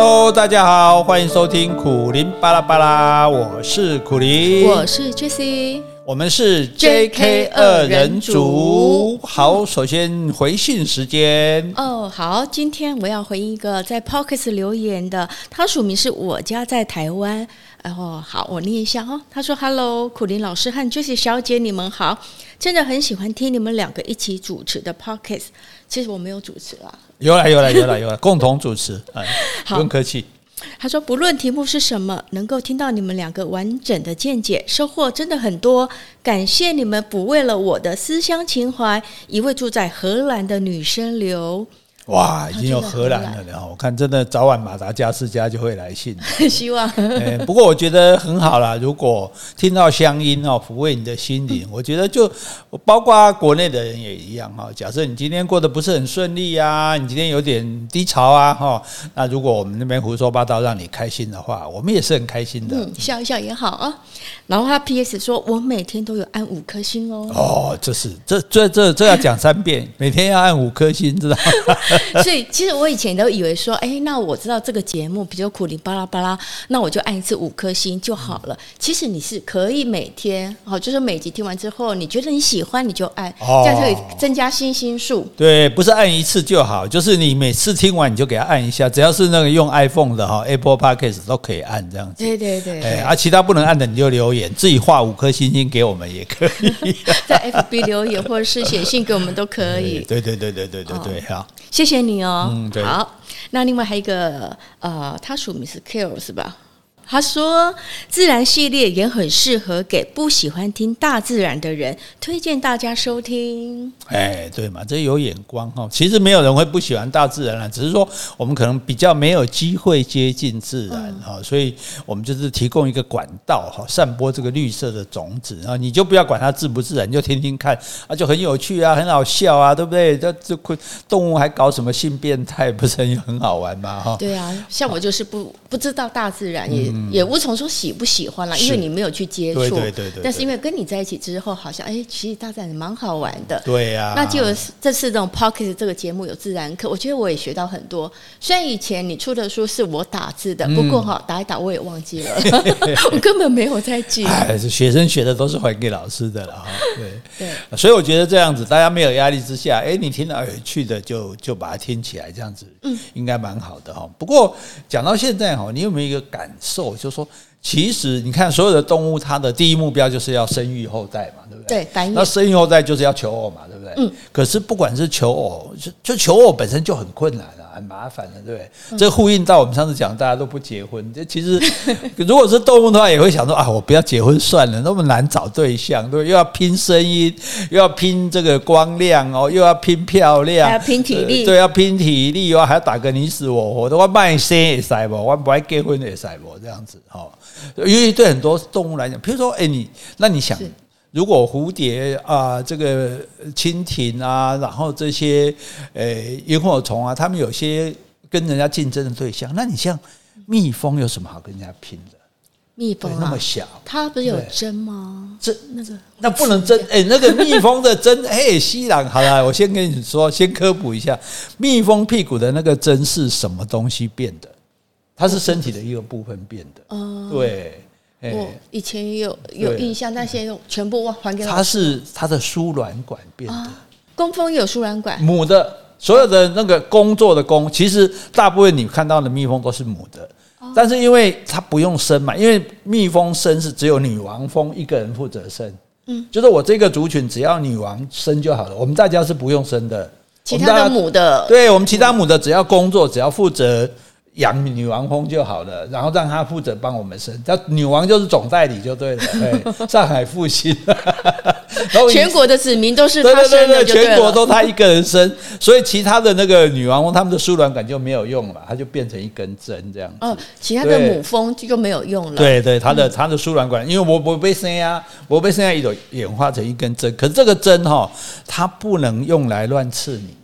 Hello，大家好，欢迎收听苦林巴拉巴拉，我是苦林，我是 Jessie，我们是 JK 二人组。好，首先回信时间。哦，好，今天我要回一个在 Podcast 留言的，他署名是我家在台湾。然后好，我念一下哦。他说：“Hello，苦林老师和 Jessie 小姐，你们好，真的很喜欢听你们两个一起主持的 Podcast。其实我没有主持啦。”有了，有了，有了，有了，共同主持，哎，不用客气。他说：“不论题目是什么，能够听到你们两个完整的见解，收获真的很多。感谢你们抚慰了我的思乡情怀。”一位住在荷兰的女生留。哇，已经有荷兰了，然后我看真的早晚马达加斯加就会来信，希望。不过我觉得很好啦，如果听到乡音哦，抚慰你的心灵，我觉得就包括国内的人也一样哈。假设你今天过得不是很顺利啊，你今天有点低潮啊哈，那如果我们那边胡说八道让你开心的话，我们也是很开心的，嗯，笑一笑也好啊。然后他 P.S. 说，我每天都有按五颗星哦。哦，这是这这这这要讲三遍，每天要按五颗星，知道吗？所以其实我以前都以为说，哎，那我知道这个节目，比如苦苓巴拉巴拉，那我就按一次五颗星就好了。其实你是可以每天，好，就是每集听完之后，你觉得你喜欢你就按，哦、这样可以增加星星数。对，不是按一次就好，就是你每次听完你就给他按一下，只要是那个用 iPhone 的哈，Apple Podcast 都可以按这样子。对对对，哎，啊，其他不能按的你就留言，自己画五颗星星给我们也可以，在 FB 留言或者是写信给我们都可以。对对对对对对对，好，谢谢你哦。嗯，对。好，那另外还有一个呃，他署名是 Kill 是吧？他说：“自然系列也很适合给不喜欢听大自然的人，推荐大家收听。”哎，对嘛，这有眼光哈。其实没有人会不喜欢大自然了，只是说我们可能比较没有机会接近自然哈，所以我们就是提供一个管道哈，散播这个绿色的种子。啊你就不要管它自不自然，你就听听看啊，就很有趣啊，很好笑啊，对不对？这这动物还搞什么性变态，不是很很好玩吗？哈，对啊，像我就是不不知道大自然也。也无从说喜不喜欢了，因为你没有去接触。对对对对。但是因为跟你在一起之后，好像哎，其实大自然蛮好玩的。对呀。那就有这次这种 Podcast 这个节目有自然课，我觉得我也学到很多。虽然以前你出的书是我打字的，不过哈打一打我也忘记了，我根本没有在记。哎，学生学的都是还给老师的了哈。对对。所以我觉得这样子，大家没有压力之下，哎，你听到有趣的就就把它听起来，这样子，嗯，应该蛮好的哈。不过讲到现在哈，你有没有一个感受？就说，其实你看，所有的动物，它的第一目标就是要生育后代嘛，对不对？对，那生育后代就是要求偶嘛，对不对？嗯。可是不管是求偶，就就求偶本身就很困难了。很麻烦的，对不对？嗯、这呼应到我们上次讲，大家都不结婚。这其实，如果是动物的话，也会想说啊，我不要结婚算了，那么难找对象，对？又要拼声音，又要拼这个光亮哦，又要拼漂亮，还要拼体力，对，要拼体力，又要还要打个你死我活的，我卖生也塞不，我不爱结婚也塞不，这样子哈。因为对很多动物来讲，比如说，哎，你那你想。如果蝴蝶啊，这个蜻蜓啊，然后这些呃萤火虫啊，他们有些跟人家竞争的对象，那你像蜜蜂有什么好跟人家拼的？蜜蜂、啊、那么小，它不是有针吗？针那个那不能针哎，那个蜜蜂的针 嘿，西朗好了，我先跟你说，先科普一下，蜜蜂屁股的那个针是什么东西变的？它是身体的一个部分变的，嗯，对。我以前也有有印象，但现在又全部忘还给他。它是它的输卵管变的。工蜂有输卵管。母的所有的那个工作的工，其实大部分你看到的蜜蜂都是母的，但是因为它不用生嘛，因为蜜蜂生是只有女王蜂一个人负责生。嗯，就是我这个族群只要女王生就好了，我们大家是不用生的。其他的母的，对我们其他母的只要工作，只要负责。养女王蜂就好了，然后让她负责帮我们生。叫女王就是总代理就对了。对，上海复兴，然后全国的子民都是她生的，对对对，全国都她一个人生，所以其他的那个女王蜂他们的输卵管就没有用了，它就变成一根针这样子。哦，其他的母蜂就没有用了。对对，它的它的输卵管，因为我我被生呀，我被生呀，一种演化成一根针，可是这个针哈，它不能用来乱刺你。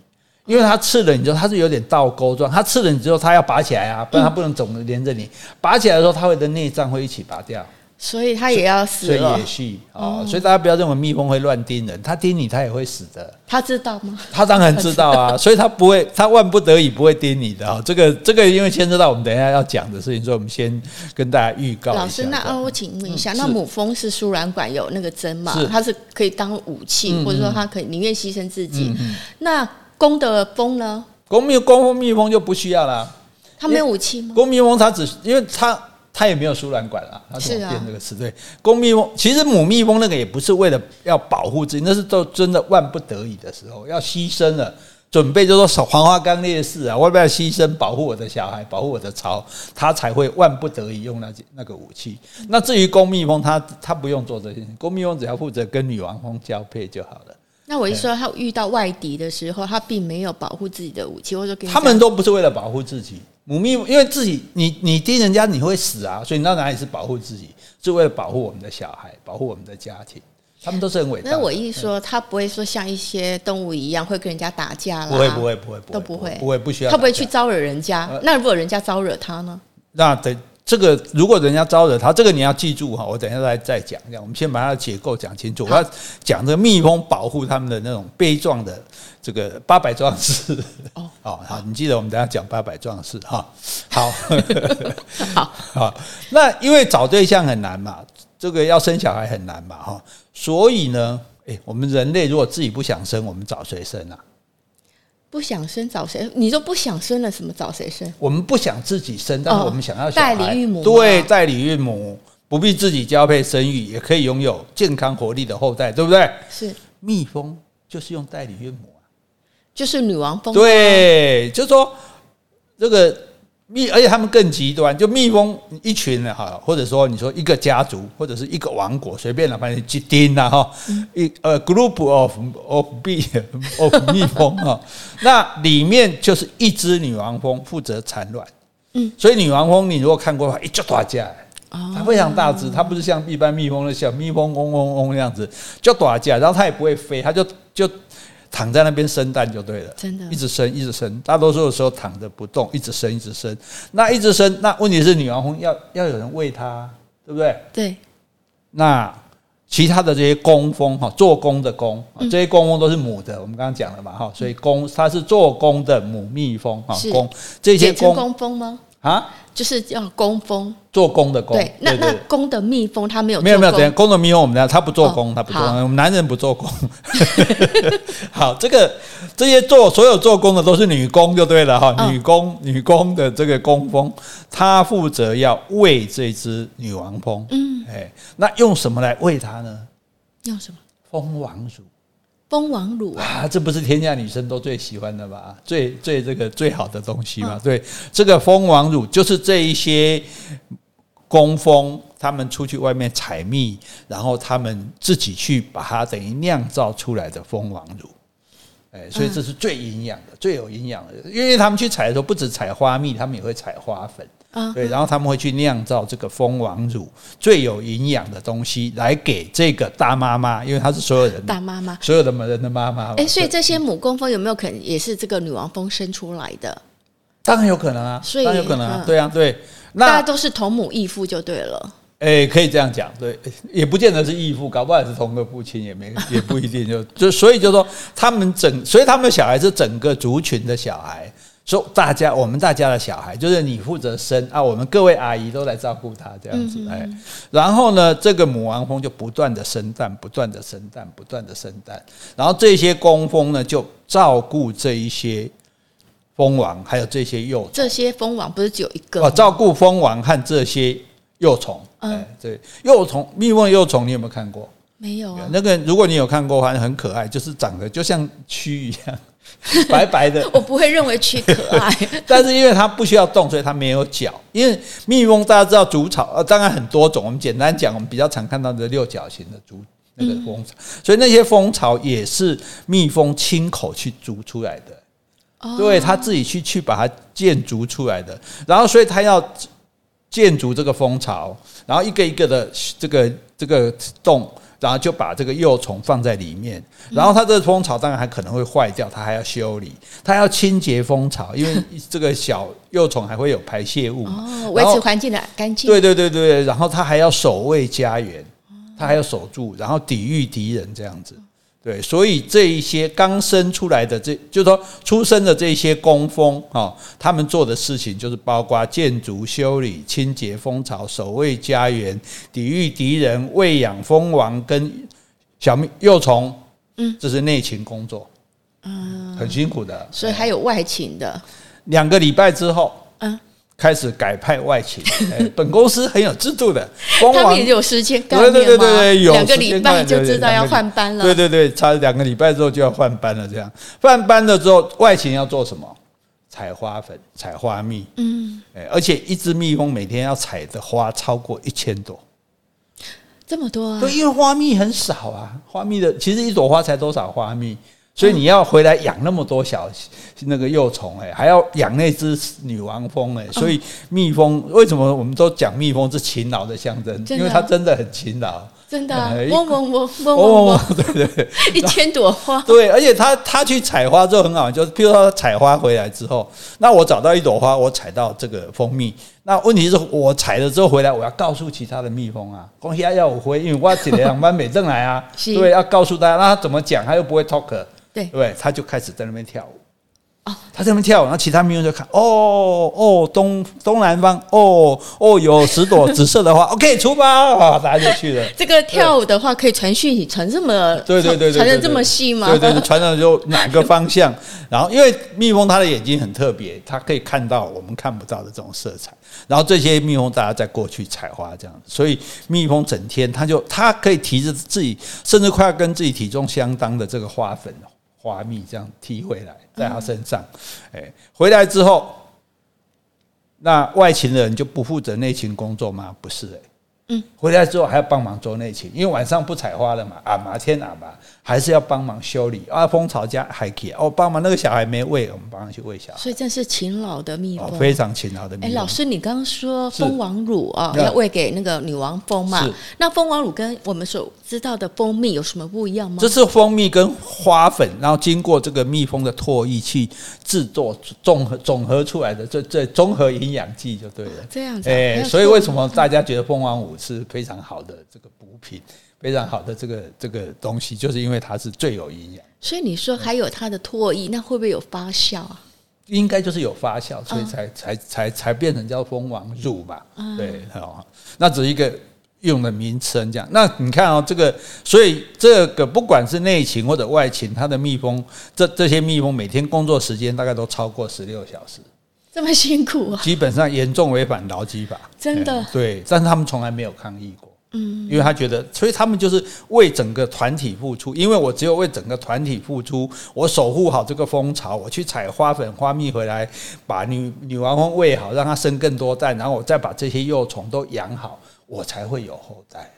因为它刺了你之后，它是有点倒钩状。它刺了你之后，它要拔起来啊，不然它不能总的连着你。拔起来的时候，它会的内脏会一起拔掉。所以它也要死了。所以也是啊，所以大家不要认为蜜蜂会乱叮人，它叮你，它也会死的。它知道吗？它当然知道啊，所以它不会，它万不得已不会叮你的啊。这个这个，因为牵涉到我们等一下要讲的事情，所以我们先跟大家预告。老师，那啊我请问一下，那母蜂是输卵管有那个针吗？它是可以当武器，或者说它可以宁愿牺牲自己。那公的蜂呢？公蜜公蜂蜜蜂就不需要啦。它没有武器吗？公蜜蜂它只因为它。它也没有输卵管啊，它怎么变这个词？对，公蜜蜂其实母蜜蜂那个也不是为了要保护自己，那是都真的万不得已的时候要牺牲了，准备就说黄花岗烈士啊，我要牺牲保护我的小孩，保护我的巢，它才会万不得已用那那个武器。那至于公蜜蜂，它它不用做这些，公蜜蜂只要负责跟女王蜂交配就好了。那我一说，他遇到外敌的时候，他并没有保护自己的武器，或者说他们都不是为了保护自己。母蜜，因为自己你你盯人家你会死啊，所以你到哪里是保护自己，是为了保护我们的小孩，保护我们的家庭。他们都是很伟大。那我一说，他不会说像一些动物一样会跟人家打架啦，不会不会不会，都不会不会不需要。他不会去招惹人家。那如果人家招惹他呢？那等这个，如果人家招惹他，这个你要记住哈，我等一下再再讲。一下，我们先把它的结构讲清楚。我要讲这个蜜蜂保护他们的那种悲壮的。这个八百壮士哦，好，你记得我们等下讲八百壮士哈，好，好，好，那因为找对象很难嘛，这个要生小孩很难嘛哈，所以呢，诶，我们人类如果自己不想生，我们找谁生啊？不想生找谁？你说不想生了，什么找谁生？我们不想自己生，但是我们想要代理孕母，对，代理孕母不必自己交配生育，也可以拥有健康活力的后代，对不对？是，蜜蜂就是用代理孕母。就是女王蜂，对，就是说这个蜜，而且他们更极端，就蜜蜂一群的哈，或者说你说一个家族或者是一个王国，随便了，反正几丁呐哈，一呃 group of of bee of 蜜蜂哈，那里面就是一只女王蜂负责产卵，嗯，所以女王蜂你如果看过的话，一只大架，它非常大只，它不是像一般蜜蜂的小蜜蜂嗡嗡嗡那样子，就大架，然后它也不会飞，它就就。躺在那边生蛋就对了，真的，一直生，一直生。大多数的时候躺着不动，一直生，一直生。那一直生，那问题是女王蜂要要有人喂它，对不对？对。那其他的这些工蜂哈，做工的工，这些工蜂都是母的。我们刚刚讲了嘛哈，所以工它是做工的母蜜蜂哈，工这些工工蜂吗？啊，就是叫工蜂，做工的工。对，那那工的蜜蜂它没有没有没有，等下工的蜜蜂我们讲，它不做工，它不做工，我们男人不做工。好，这个这些做所有做工的都是女工就对了哈，女工女工的这个工蜂，她负责要喂这只女王蜂。嗯，哎，那用什么来喂它呢？用什么？蜂王乳。蜂王乳啊，这不是天下女生都最喜欢的吧？最最这个最好的东西嘛。对，这个蜂王乳就是这一些工蜂，他们出去外面采蜜，然后他们自己去把它等于酿造出来的蜂王乳。哎，所以这是最营养的，最有营养的，因为他们去采的时候，不止采花蜜，他们也会采花粉。对，然后他们会去酿造这个蜂王乳，最有营养的东西来给这个大妈妈，因为她是所有人大妈妈，所有的人的妈妈。哎，所以这些母工蜂有没有可能也是这个女王蜂生出来的？当然有可能啊，所以当然有可能啊，对啊，对，那大家都是同母异父就对了。哎，可以这样讲，对，也不见得是义父，搞不好也是同个父亲，也没 也不一定就就所以就说他们整，所以他们的小孩是整个族群的小孩。说大家，我们大家的小孩就是你负责生啊，我们各位阿姨都来照顾他这样子哎，然后呢，这个母王蜂就不断的生蛋，不断的生蛋，不断的生蛋，然后这些工蜂呢就照顾这一些蜂王，还有这些幼虫。这些蜂王不是只有一个哦，照顾蜂王和这些幼虫。嗯，对，幼虫，蜜蜂幼虫，你有没有看过？没有啊。那个如果你有看过的话，很可爱，就是长得就像蛆一样。白白的，我不会认为蛆可爱，但是因为它不需要动，所以它没有脚。因为蜜蜂大家知道筑巢，呃，当然很多种。我们简单讲，我们比较常看到的六角形的筑那个蜂巢，所以那些蜂巢也是蜜蜂亲口去筑出来的，对，它自己去去把它建筑出来的。然后，所以它要建筑这个蜂巢，然后一个一个的这个这个洞。然后就把这个幼虫放在里面，然后它这个蜂巢当然还可能会坏掉，它还要修理，它要清洁蜂巢，因为这个小幼虫还会有排泄物哦，维持环境的干净。对对对对，然后它还要守卫家园，它还要守住，然后抵御敌人这样子。对，所以这一些刚生出来的这，就是说出生的这些工蜂啊，他们做的事情就是包括建筑、修理、清洁蜂巢、守卫家园、抵御敌人、喂养蜂王跟小蜜幼虫。嗯，这是内勤工作，嗯，很辛苦的。所以还有外勤的。两个礼拜之后，嗯。开始改派外勤，本公司很有制度的，他们也有时间概念吗？对对对对，有两个礼拜就知道要换班了。对对对，差两个礼拜之后就要换班了。这样换班了之后，外勤要做什么？采花粉、采花蜜。嗯，而且一只蜜蜂每天要采的花超过一千朵，这么多啊？对，因为花蜜很少啊，花蜜的其实一朵花才多少花蜜？所以你要回来养那么多小那个幼虫哎，还要养那只女王蜂哎，所以蜜蜂为什么我们都讲蜜蜂是勤劳的象征？因为它真的很勤劳，真的嗡嗡嗡嗡嗡嗡，对对，一千朵花，对，而且他他去采花之后很好，就是譬如说他采花回来之后，那我找到一朵花，我采到这个蜂蜜，那问题是我采了之后回来，我要告诉其他的蜜蜂啊，恭喜啊要我回，因为我几两班美正来啊，对，要告诉大家，那他怎么讲，他又不会 talk。对，对，他就开始在那边跳舞。哦，他在那边跳舞，然后其他蜜蜂就看，哦哦，东东南方，哦哦，有十朵紫色的花，OK，出发，啊，大家就去了。这个跳舞的话，可以传讯息传这么，对对对，传的这么细吗？对对，传的就哪个方向？然后，因为蜜蜂它的眼睛很特别，它可以看到我们看不到的这种色彩。然后这些蜜蜂大家在过去采花这样子，所以蜜蜂整天它就它可以提着自己，甚至快要跟自己体重相当的这个花粉。花蜜这样踢回来，在他身上，哎，回来之后，那外勤的人就不负责内勤工作吗？不是，哎。嗯，回来之后还要帮忙做内勤，因为晚上不采花了嘛，啊嘛天啊嘛，还是要帮忙修理啊。蜂巢家还可以哦，帮忙那个小孩没喂，我们帮他去喂小孩。所以这是勤劳的蜜蜂，哦，非常勤劳的蜜蜂。哎，老师，你刚刚说蜂王乳啊，要喂给那个女王蜂嘛？那蜂王乳跟我们所知道的蜂蜜有什么不一样吗？这是蜂蜜跟花粉，然后经过这个蜜蜂的唾液去制作综合总合出来的这这综合营养剂就对了。这样子，哎，所以为什么大家觉得蜂王乳？是非常好的这个补品，非常好的这个这个东西，就是因为它是最有营养。所以你说还有它的唾液，那会不会有发酵啊？应该就是有发酵，所以才才才才变成叫蜂王乳嘛。对，好，那只是一个用的名称这样。那你看哦，这个，所以这个不管是内勤或者外勤，它的蜜蜂，这这些蜜蜂每天工作时间大概都超过十六小时。这么辛苦啊！基本上严重违反劳基法，真的。对，但是他们从来没有抗议过，嗯，因为他觉得，所以他们就是为整个团体付出。因为我只有为整个团体付出，我守护好这个蜂巢，我去采花粉、花蜜回来，把女女王蜂喂好，让它生更多蛋，然后我再把这些幼虫都养好，我才会有后代。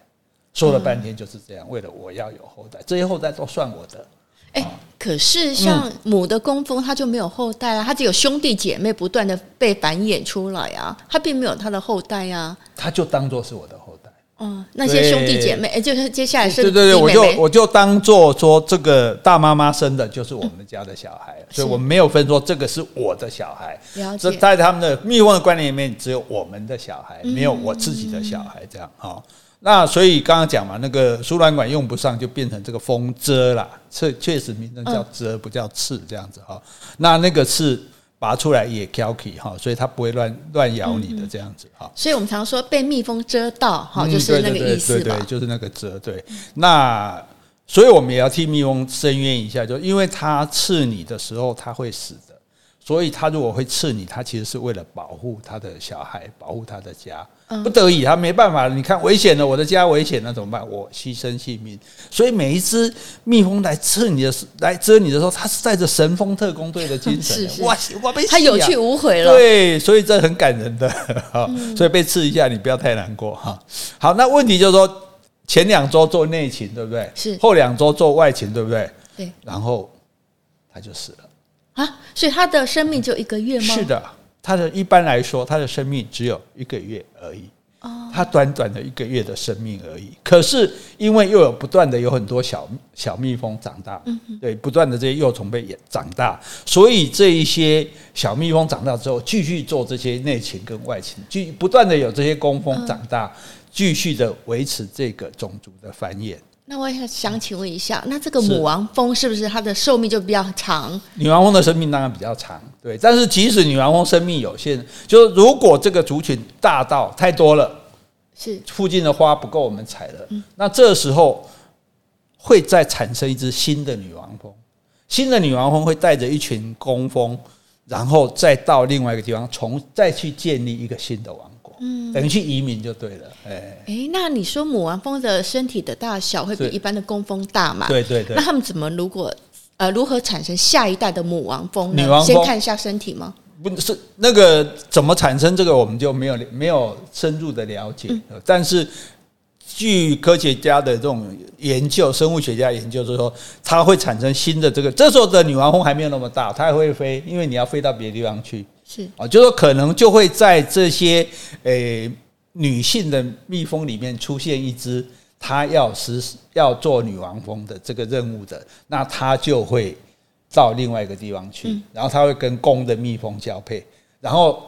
说了半天就是这样，为了我要有后代，这些后代都算我的。哎，可是像母的工蜂，它就没有后代啊，它只有兄弟姐妹不断的被繁衍出来啊，它并没有它的后代啊。它就当做是我的后代。嗯，那些兄弟姐妹，哎，就是接下来是。对对对，我就我就当做说这个大妈妈生的就是我们家的小孩，所以我们没有分说这个是我的小孩。了解。在他们的蜜蜂的观念里面，只有我们的小孩，没有我自己的小孩，这样啊。那所以刚刚讲嘛，那个输卵管用不上，就变成这个蜂蛰啦。确确实名称叫蛰，不叫刺，这样子哈。那那个刺拔出来也挑剔哈，所以它不会乱乱咬你的这样子哈。所以我们常说被蜜蜂蛰到哈，就是那个意思吧？对对对，就是那个蛰。对，那所以我们也要替蜜蜂申冤一下，就因为它刺你的时候，它会死的。所以它如果会刺你，它其实是为了保护它的小孩，保护它的家，不得已他没办法。你看危险了，我的家危险了，怎么办？我牺牲性命。所以每一只蜜蜂来刺你的时，来蛰你的时候，它是带着神风特工队的精神。哇，我被他有去无回了。对，所以这很感人的。好，所以被刺一下，你不要太难过哈。好，那问题就是说，前两周做内勤，对不对？是。后两周做外勤，对不对？对。然后他就死了。啊，所以他的生命就一个月吗？是的，他的一般来说，他的生命只有一个月而已。它短短的一个月的生命而已。可是因为又有不断的有很多小小蜜蜂长大，对，不断的这些幼虫被长大，所以这一些小蜜蜂长大之后，继续做这些内勤跟外勤，继不断的有这些工蜂长大，继续的维持这个种族的繁衍。那我也想请问一下，那这个母王蜂是不是它的寿命就比较长？女王蜂的生命当然比较长，对。但是即使女王蜂生命有限，就是如果这个族群大到太多了，是附近的花不够我们采了，那这时候会再产生一只新的女王蜂，新的女王蜂会带着一群工蜂，然后再到另外一个地方，重再去建立一个新的王。嗯，等于去移民就对了，哎、欸，哎、欸，那你说母王蜂的身体的大小会比一般的工蜂大嘛？对对对。那他们怎么如果呃如何产生下一代的母王蜂呢？女王蜂先看一下身体吗？不是那个怎么产生这个我们就没有没有深入的了解，嗯、但是据科学家的这种研究，生物学家研究就是说，它会产生新的这个，这时候的女王蜂还没有那么大，它还会飞，因为你要飞到别的地方去。是啊，就说可能就会在这些诶、欸、女性的蜜蜂里面出现一只，她要实施要做女王蜂的这个任务的，那她就会到另外一个地方去，然后她会跟公的蜜蜂交配，然后。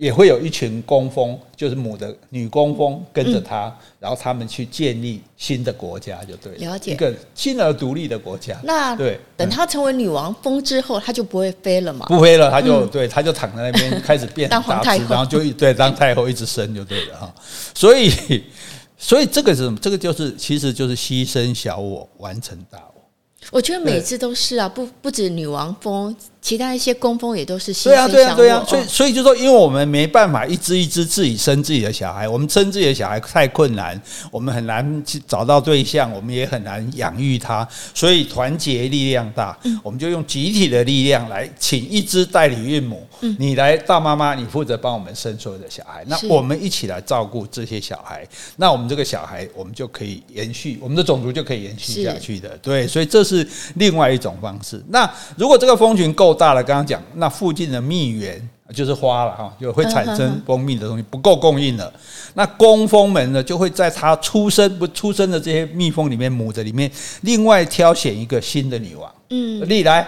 也会有一群工蜂，就是母的女工蜂跟着他，嗯、然后他们去建立新的国家，就对了，了解一个新而独立的国家。那对，等她成为女王蜂之后，她就不会飞了嘛？不飞了，她就、嗯、对，她就躺在那边开始变 当皇太后，然后就对当太后一直生就对了哈。所以，所以这个是什么？这个就是其实就是牺牲小我，完成大我。我觉得每次都是啊，不不止女王蜂。其他一些工蜂也都是牺牲对啊，对啊，对啊，所以所以就说，因为我们没办法一只一只自己生自己的小孩，我们生自己的小孩太困难，我们很难去找到对象，我们也很难养育他，所以团结力量大，我们就用集体的力量来请一只代理孕母，你来大妈妈，你负责帮我们生所有的小孩，那我们一起来照顾这些小孩，那我们这个小孩，我们就可以延续我们的种族就可以延续下去的，对，所以这是另外一种方式。那如果这个蜂群够。够大了，刚刚讲那附近的蜜源就是花了哈，就会产生蜂蜜的东西不够供应了，那工蜂们呢就会在它出生不出生的这些蜜蜂里面母的里面，另外挑选一个新的女王，嗯，丽来，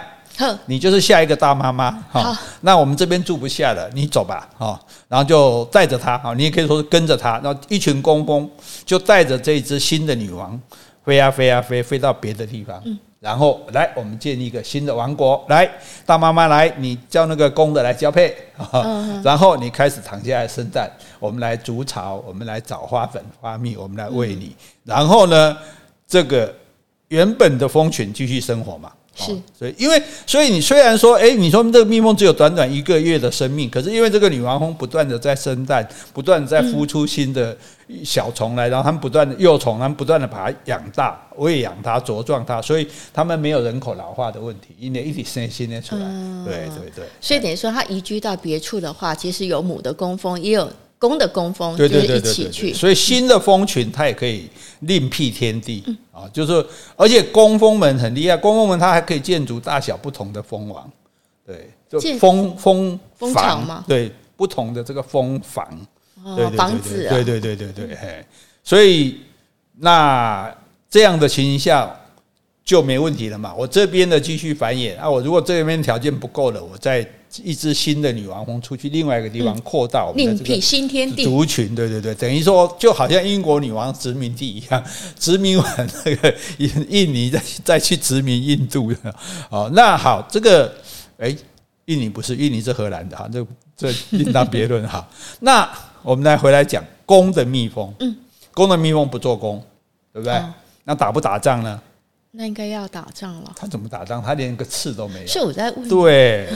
你就是下一个大妈妈哈，那我们这边住不下了，你走吧哈，然后就带着她哈，你也可以说是跟着她，然后一群工蜂就带着这一只新的女王飞啊飞啊飞，飞到别的地方。然后来，我们建立一个新的王国。来，大妈妈来，你叫那个公的来交配，然后你开始躺下来生蛋。我们来筑巢，我们来找花粉、花蜜，我们来喂你。然后呢，这个原本的蜂群继续生活嘛。是，所以因为所以你虽然说，哎，你说这个蜜蜂只有短短一个月的生命，可是因为这个女王蜂不断的在生蛋，不断的在孵出新的小虫来，然后他们不断的幼虫，他们不断的把它养大、喂养它、茁壮它，所以他们没有人口老化的问题，一年一直生新的出来。对对对。所以等于说，它移居到别处的话，其实有母的工蜂，也有。公的工蜂就是一起去，所以新的蜂群它也可以另辟天地啊，就是而且工蜂们很厉害，工蜂们它还可以建筑大小不同的蜂王，对，就蜂蜂蜂巢嘛，对，不同的这个蜂房，哦，房子，对对对对对，嘿，所以那这样的情形下就没问题了嘛，我这边的继续繁衍啊，我如果这边条件不够了，我再。一只新的女王蜂出去另外一个地方扩大我们的这个新天地族群，对对对，等于说就好像英国女王殖民地一样，殖民完那个印印尼再再去殖民印度的哦。那好，这个哎，印尼不是印尼是荷兰的哈，这这另当别论哈。那我们来回来讲公的蜜蜂，嗯，公的蜜蜂不做工，对不对？那打不打仗呢？那应该要打仗了。他怎么打仗？他连个刺都没有。是我在问。对。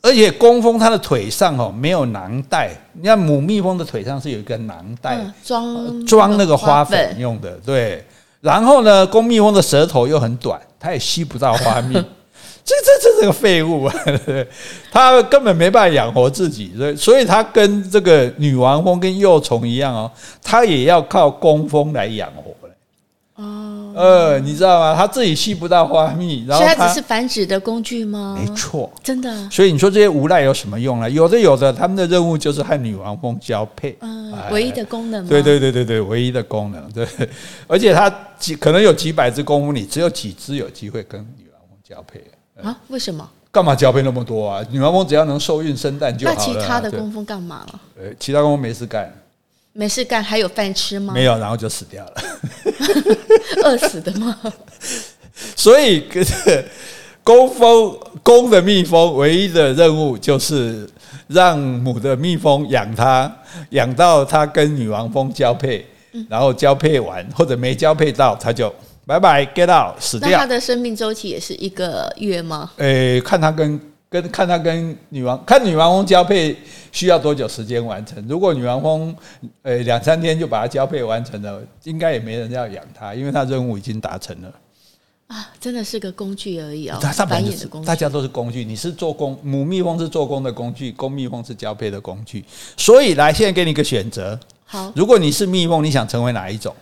而且工蜂它的腿上哦没有囊袋，你看母蜜蜂的腿上是有一个囊袋，装装那个花粉用的。对，然后呢，公蜜蜂的舌头又很短，它也吸不到花蜜，这这这是个废物啊！它根本没办法养活自己，所以所以他跟这个女王蜂跟幼虫一样哦，他也要靠工蜂来养活。哦，呃，你知道吗？他自己吸不到花蜜，然后它只是繁殖的工具吗？没错，真的。所以你说这些无赖有什么用呢？有的有的，他们的任务就是和女王蜂交配，嗯，唯一的功能。对对对对对，唯一的功能。对，而且它几可能有几百只工蜂，你只有几只有机会跟女王蜂交配啊？为什么？干嘛交配那么多啊？女王蜂只要能受孕生蛋就好了。那其他的工蜂干嘛了？呃，其他工蜂没事干，没事干还有饭吃吗？没有，然后就死掉了，饿死的吗？所以，工蜂公的蜜蜂唯一的任务就是让母的蜜蜂养它，养到它跟女王蜂交配，然后交配完或者没交配到，它就。拜拜，get out，死掉。那它的生命周期也是一个月吗？诶、欸，看它跟跟看它跟女王看女王蜂交配需要多久时间完成。如果女王蜂诶两三天就把它交配完成了，应该也没人要养它，因为它任务已经达成了。啊，真的是个工具而已啊、哦！它繁衍的工具，大家都是工具。你是做工，母蜜蜂是做工的工具，公蜜蜂是交配的工具。所以来，现在给你一个选择。好，如果你是蜜蜂，你想成为哪一种？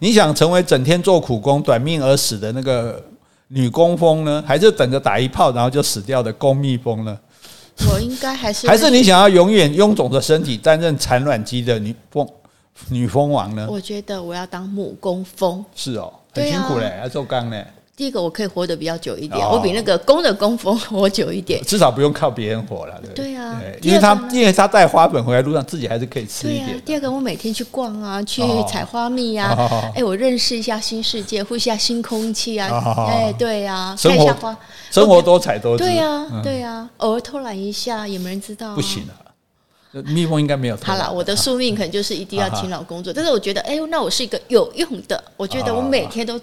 你想成为整天做苦工、短命而死的那个女工蜂呢，还是等着打一炮然后就死掉的公蜜蜂呢？我应该还是还是你想要永远臃肿的身体担任产卵机的女蜂女蜂王呢？我觉得我要当母工蜂。是哦，很辛苦嘞，啊、要做工嘞。第一个我可以活得比较久一点，我比那个公的工蜂活久一点，至少不用靠别人活了。对对啊，因为他因为他带花粉回来路上自己还是可以吃一点。对啊，第二个我每天去逛啊，去采花蜜啊，哎，我认识一下新世界，呼吸一下新空气啊，哎，对啊，看一下花，生活多彩多姿。对呀，对呀，偶尔偷懒一下也没人知道。不行啊，蜜蜂应该没有。好了，我的宿命可能就是一定要 勤劳工作，但是我觉得，哎，那我是一个有用的，我觉得我每天都。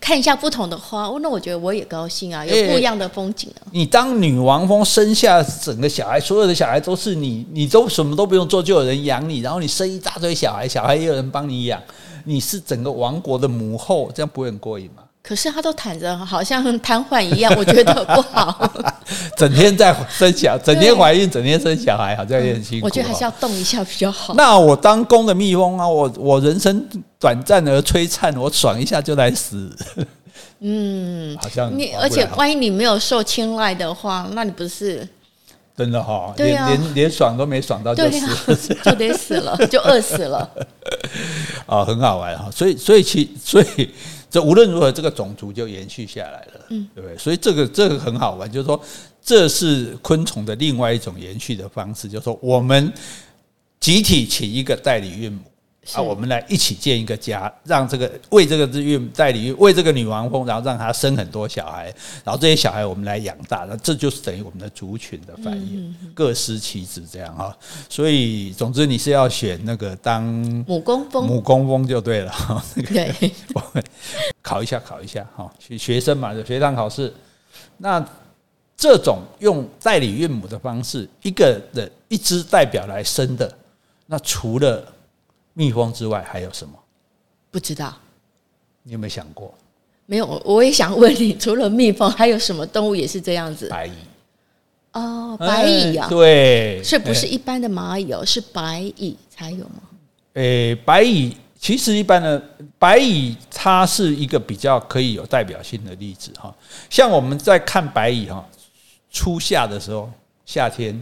看一下不同的花，那我觉得我也高兴啊，有不一样的风景啊。你当女王蜂生下整个小孩，所有的小孩都是你，你都什么都不用做，就有人养你，然后你生一大堆小孩，小孩也有人帮你养，你是整个王国的母后，这样不会很过瘾吗？可是他都躺着，好像瘫痪一样，我觉得不好。整天在生小，整天怀孕，整天生小孩，好像也很辛苦。我觉得还是要动一下比较好。那我当公的蜜蜂啊，我我人生短暂而璀璨，我爽一下就来死。嗯，好像你，而且万一你没有受青睐的话，那你不是真的哈？连连连爽都没爽到就死，就得死了，就饿死了。啊，很好玩哈，所以所以其所以。这无论如何，这个种族就延续下来了，嗯，对不对？所以这个这个很好玩，就是说，这是昆虫的另外一种延续的方式，就是说，我们集体请一个代理孕母。啊，我们来一起建一个家，让这个为这个孕代理孕为这个女王蜂，然后让她生很多小孩，然后这些小孩我们来养大，那这就是等于我们的族群的繁衍，各司其职这样哈。所以总之你是要选那个当母工蜂，母工蜂就对了哈。对，我 们考一下，考一下哈，学学生嘛，就学堂考试。那这种用代理孕母的方式，一个人一只代表来生的，那除了蜜蜂之外还有什么？不知道，你有没有想过？没有，我也想问你，除了蜜蜂，还有什么动物也是这样子？白蚁。哦，白蚁啊，对，所以不是一般的蚂蚁哦，是白蚁才有吗？诶，白蚁其实一般的白蚁，它是一个比较可以有代表性的例子哈。像我们在看白蚁哈，初夏的时候，夏天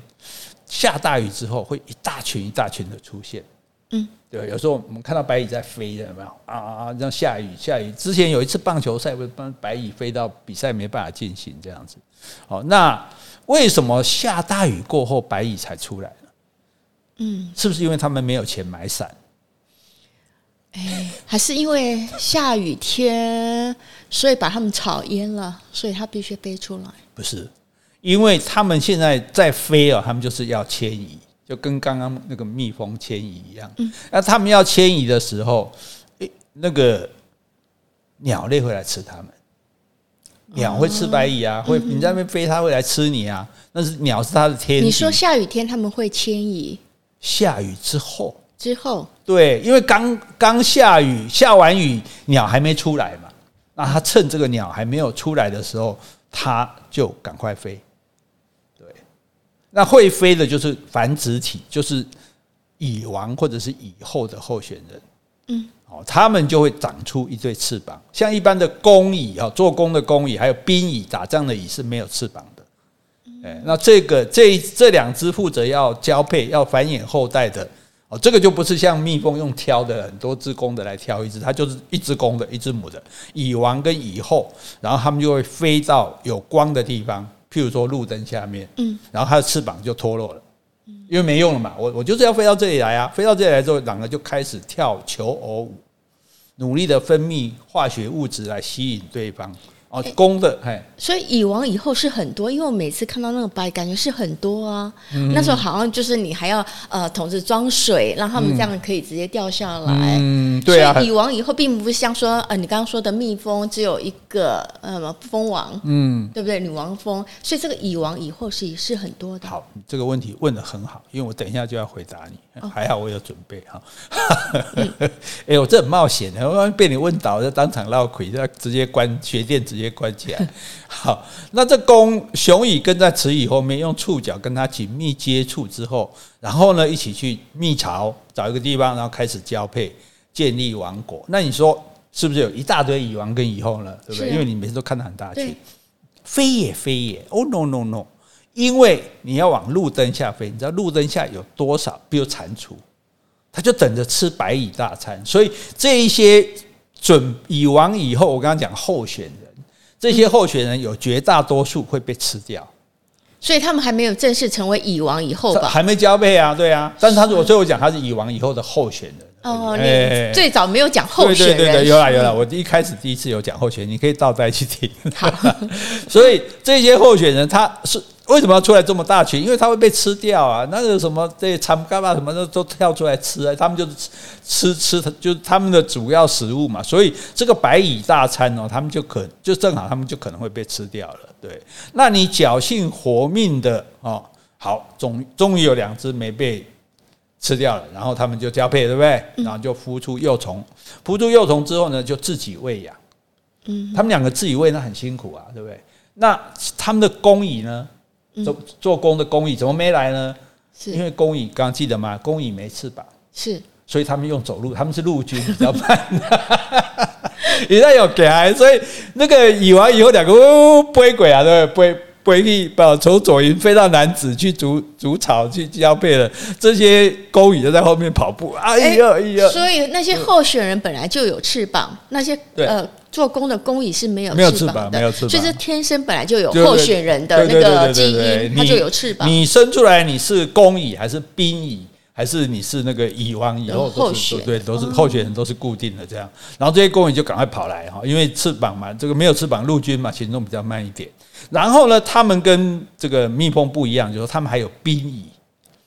下大雨之后，会一大群一大群的出现。嗯，对，有时候我们看到白蚁在飞的，有没有啊？这样下雨，下雨之前有一次棒球赛，不是帮白蚁飞到比赛没办法进行这样子。好，那为什么下大雨过后白蚁才出来呢？嗯，是不是因为他们没有钱买伞？哎，还是因为下雨天，所以把他们炒淹了，所以他必须飞出来？不是，因为他们现在在飞啊，他们就是要迁移。就跟刚刚那个蜜蜂迁移一样，那他们要迁移的时候，诶，那个鸟类会来吃它们。鸟会吃白蚁啊，会你在那边飞，它会来吃你啊。那是鸟是它的天敌。你说下雨天他们会迁移？下雨之后，之后对，因为刚刚下雨，下完雨鸟还没出来嘛，那它趁这个鸟还没有出来的时候，它就赶快飞。那会飞的就是繁殖体，就是蚁王或者是蚁后的候选人。嗯，哦，他们就会长出一对翅膀。像一般的工蚁啊，做工的工蚁，还有兵蚁、打仗的蚁是没有翅膀的。哎，那这个这这两只负责要交配、要繁衍后代的。哦，这个就不是像蜜蜂用挑的，很多只公的来挑一只，它就是一只公的，一只母的，蚁王跟蚁后，然后他们就会飞到有光的地方，譬如说路灯下面，嗯，然后它的翅膀就脱落了，因为没用了嘛，我我就是要飞到这里来啊，飞到这里来之后，两个就开始跳求偶舞，努力的分泌化学物质来吸引对方。哦，公的，嘿，所以蚁王以后是很多，因为我每次看到那个白，感觉是很多啊。嗯、那时候好像就是你还要呃同时装水，让他们这样可以直接掉下来。嗯，对啊。所以蚁王以后并不是像说呃你刚刚说的蜜蜂只有一个呃蜂王，嗯，对不对？女王蜂，所以这个蚁王以后是是很多的。好，这个问题问的很好，因为我等一下就要回答你，还好我有准备哈。哎、嗯欸，我这很冒险的，被你问倒，就当场落亏，就要直接关学电子。直接关起来。好，那这公雄蚁跟在雌蚁后面，用触角跟它紧密接触之后，然后呢，一起去蜜巢找一个地方，然后开始交配，建立王国。那你说是不是有一大堆蚁王跟蚁后呢？对不对？因为你每次都看到很大群，飞也飞也。哦、oh, no no no！因为你要往路灯下飞，你知道路灯下有多少？比如蟾蜍，他就等着吃白蚁大餐。所以这一些准蚁王以后，我刚刚讲候选人。这些候选人有绝大多数会被吃掉，所以他们还没有正式成为蚁王以后吧？还没交配啊，对啊。但是他如果最后讲他是蚁王以后的候选人哦，你最早没有讲候选人，对对对，有啦有啦，我一开始第一次有讲候选人，你可以倒带去听。好，所以这些候选人他是。为什么要出来这么大群？因为它会被吃掉啊！那个什么这些蚕嘎巴什么的都跳出来吃啊！他们就是吃吃吃，就是他们的主要食物嘛。所以这个白蚁大餐哦，他们就可就正好，他们就可能会被吃掉了。对，那你侥幸活命的哦，好，终终于有两只没被吃掉了，然后他们就交配，对不对？然后就孵出幼虫，孵出幼虫之后呢，就自己喂养。嗯，他们两个自己喂，那很辛苦啊，对不对？那他们的工蚁呢？做做工的工蚁怎么没来呢？是因为工蚁刚刚记得吗？工蚁没翅膀，是，所以他们用走路，他们是陆军，比较慢。你那有给啊？所以那个蚁王以后两个呜飞鬼啊，对不对？飞飞去把从左营飞到南子去筑筑巢去交配了，这些工蚁就在后面跑步。哎呀哎呀！所以那些候选人本来就有翅膀，那些呃。做工的工蚁是没有翅膀的，所以是天生本来就有候选人的那个基因，它就有翅膀。你生出来你是工蚁还是兵蚁，还是你是那个蚁王以后都是对，都是候选人都是固定的这样。然后这些工蚁就赶快跑来哈，因为翅膀嘛，这个没有翅膀，陆军嘛，行动比较慢一点。然后呢，他们跟这个蜜蜂不一样，就是他们还有兵蚁，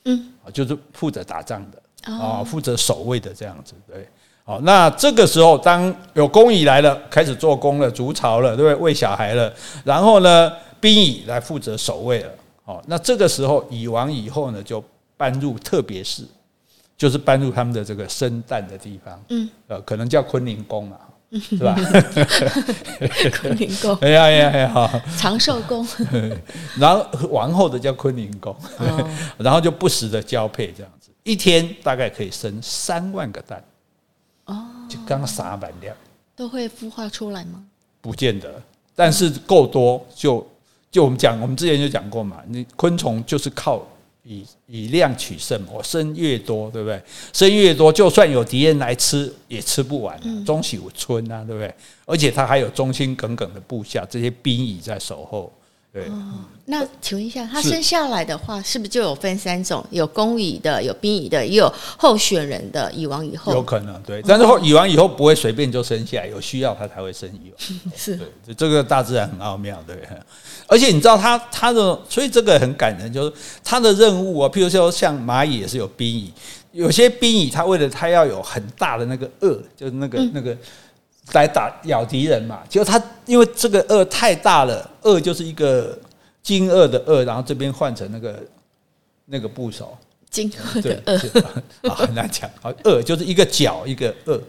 嗯，就是负责打仗的啊，负责守卫的这样子，对。好，那这个时候，当有工蚁来了，开始做工了，筑巢了，对不对？喂小孩了，然后呢，兵蚁来负责守卫了。好，那这个时候，蚁王以后呢，就搬入特别室，就是搬入他们的这个生蛋的地方。嗯，呃，可能叫坤宁宫啊，是吧？坤宁宫。哎呀哎呀哎呀，好，长寿宫。然后王后的叫坤宁宫，然后就不时的交配，这样子，一天大概可以生三万个蛋。哦，就刚撒满量，都会孵化出来吗？不见得，但是够多就就我们讲，我们之前就讲过嘛，你昆虫就是靠以以量取胜，我生越多，对不对？生越多，就算有敌人来吃，也吃不完，终喜有春啊，对不对？而且它还有忠心耿耿的部下，这些兵蚁在守候。对、哦，那请问一下，他生下来的话，是不是就有分三种？有公蚁的，有兵蚁的，也有候选人的蚁王以后。有可能对，但是蚁王以后不会随便就生下来，有需要他才会生蚁王。是对，这个大自然很奥妙，对。而且你知道他他的，所以这个很感人，就是他的任务啊，譬如说像蚂蚁也是有兵蚁，有些兵蚁它为了它要有很大的那个顎，就是那个、嗯、那个。来打咬敌人嘛？结果他因为这个顎太大了，顎就是一个金顎的顎，然后这边换成那个那个部首，金 啊，很难讲。好，顎就是一个角一个顎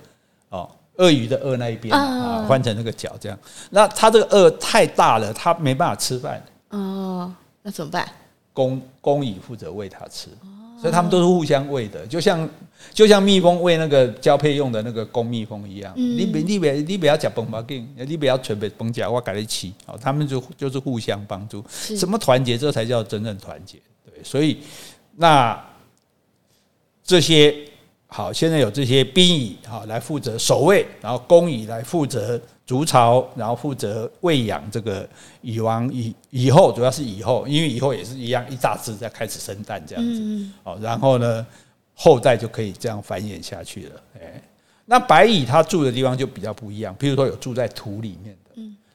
哦，鳄鱼的鳄那一边啊，换成那个角这样。那他这个鳄太大了，他没办法吃饭。哦，那怎么办？公公蚁负责喂他吃。所以他们都是互相喂的，就像就像蜜蜂喂那个交配用的那个公蜜蜂一样。嗯、你别你别你不要讲崩巴劲，你不要准备崩甲，我改得起。哦，他们就就是互相帮助，什么团结，这才叫真正团结。对，所以那这些好，现在有这些兵蚁好来负责守卫，然后工蚁来负责。筑巢，然后负责喂养这个蚁王蚁蚁后，主要是蚁后，因为蚁后也是一样，一大只在开始生蛋这样子。哦，然后呢，后代就可以这样繁衍下去了。哎，那白蚁它住的地方就比较不一样，譬如说有住在土里面的，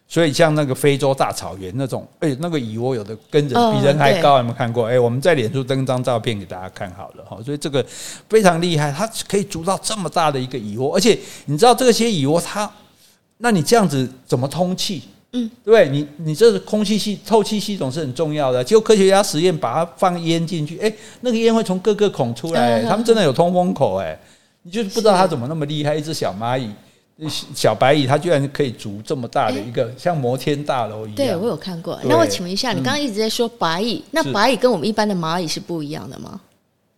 所以像那个非洲大草原那种，哎，那个蚁窝有的跟人比人还高，有没有看过？哎，我们在脸书登张照片给大家看好了哈。所以这个非常厉害，它可以筑到这么大的一个蚁窝，而且你知道这些蚁窝它。那你这样子怎么通气？嗯，对？你你这个空气系透气系统是很重要的。结果科学家实验把它放烟进去，哎，那个烟会从各个孔出来，他们真的有通风口，哎，你就不知道它怎么那么厉害。一只小蚂蚁，小白蚁，它居然可以筑这么大的一个像摩天大楼一样。对，我有看过。那我请问一下，你刚刚一直在说白蚁，那白蚁跟我们一般的蚂蚁是不一样的吗？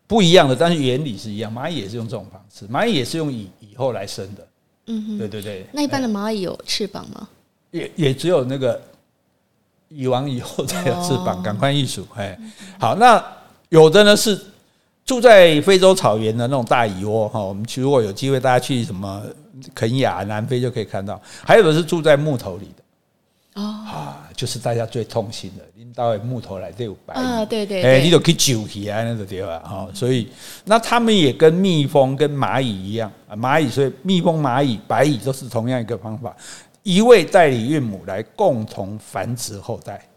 不一样的，但是原理是一样。蚂蚁也是用这种方式，蚂蚁也是用蚁蚁后来生的。嗯哼，对对对。那一般的蚂蚁有翅膀吗？也也只有那个蚁王以后才有翅膀，感官艺术。哎，好，那有的呢是住在非洲草原的那种大蚁窝哈。我们去如果有机会，大家去什么肯亚、南非就可以看到。还有的是住在木头里的。哦啊，就是大家最痛心的，拎到木头来都有白啊，对对，哎，你都可以揪起来那个地方啊。所以那他们也跟蜜蜂、跟蚂蚁一样啊，蚂蚁所以蜜蜂、蚂蚁、白蚁都是同样一个方法，一位代理孕母来共同繁殖后代。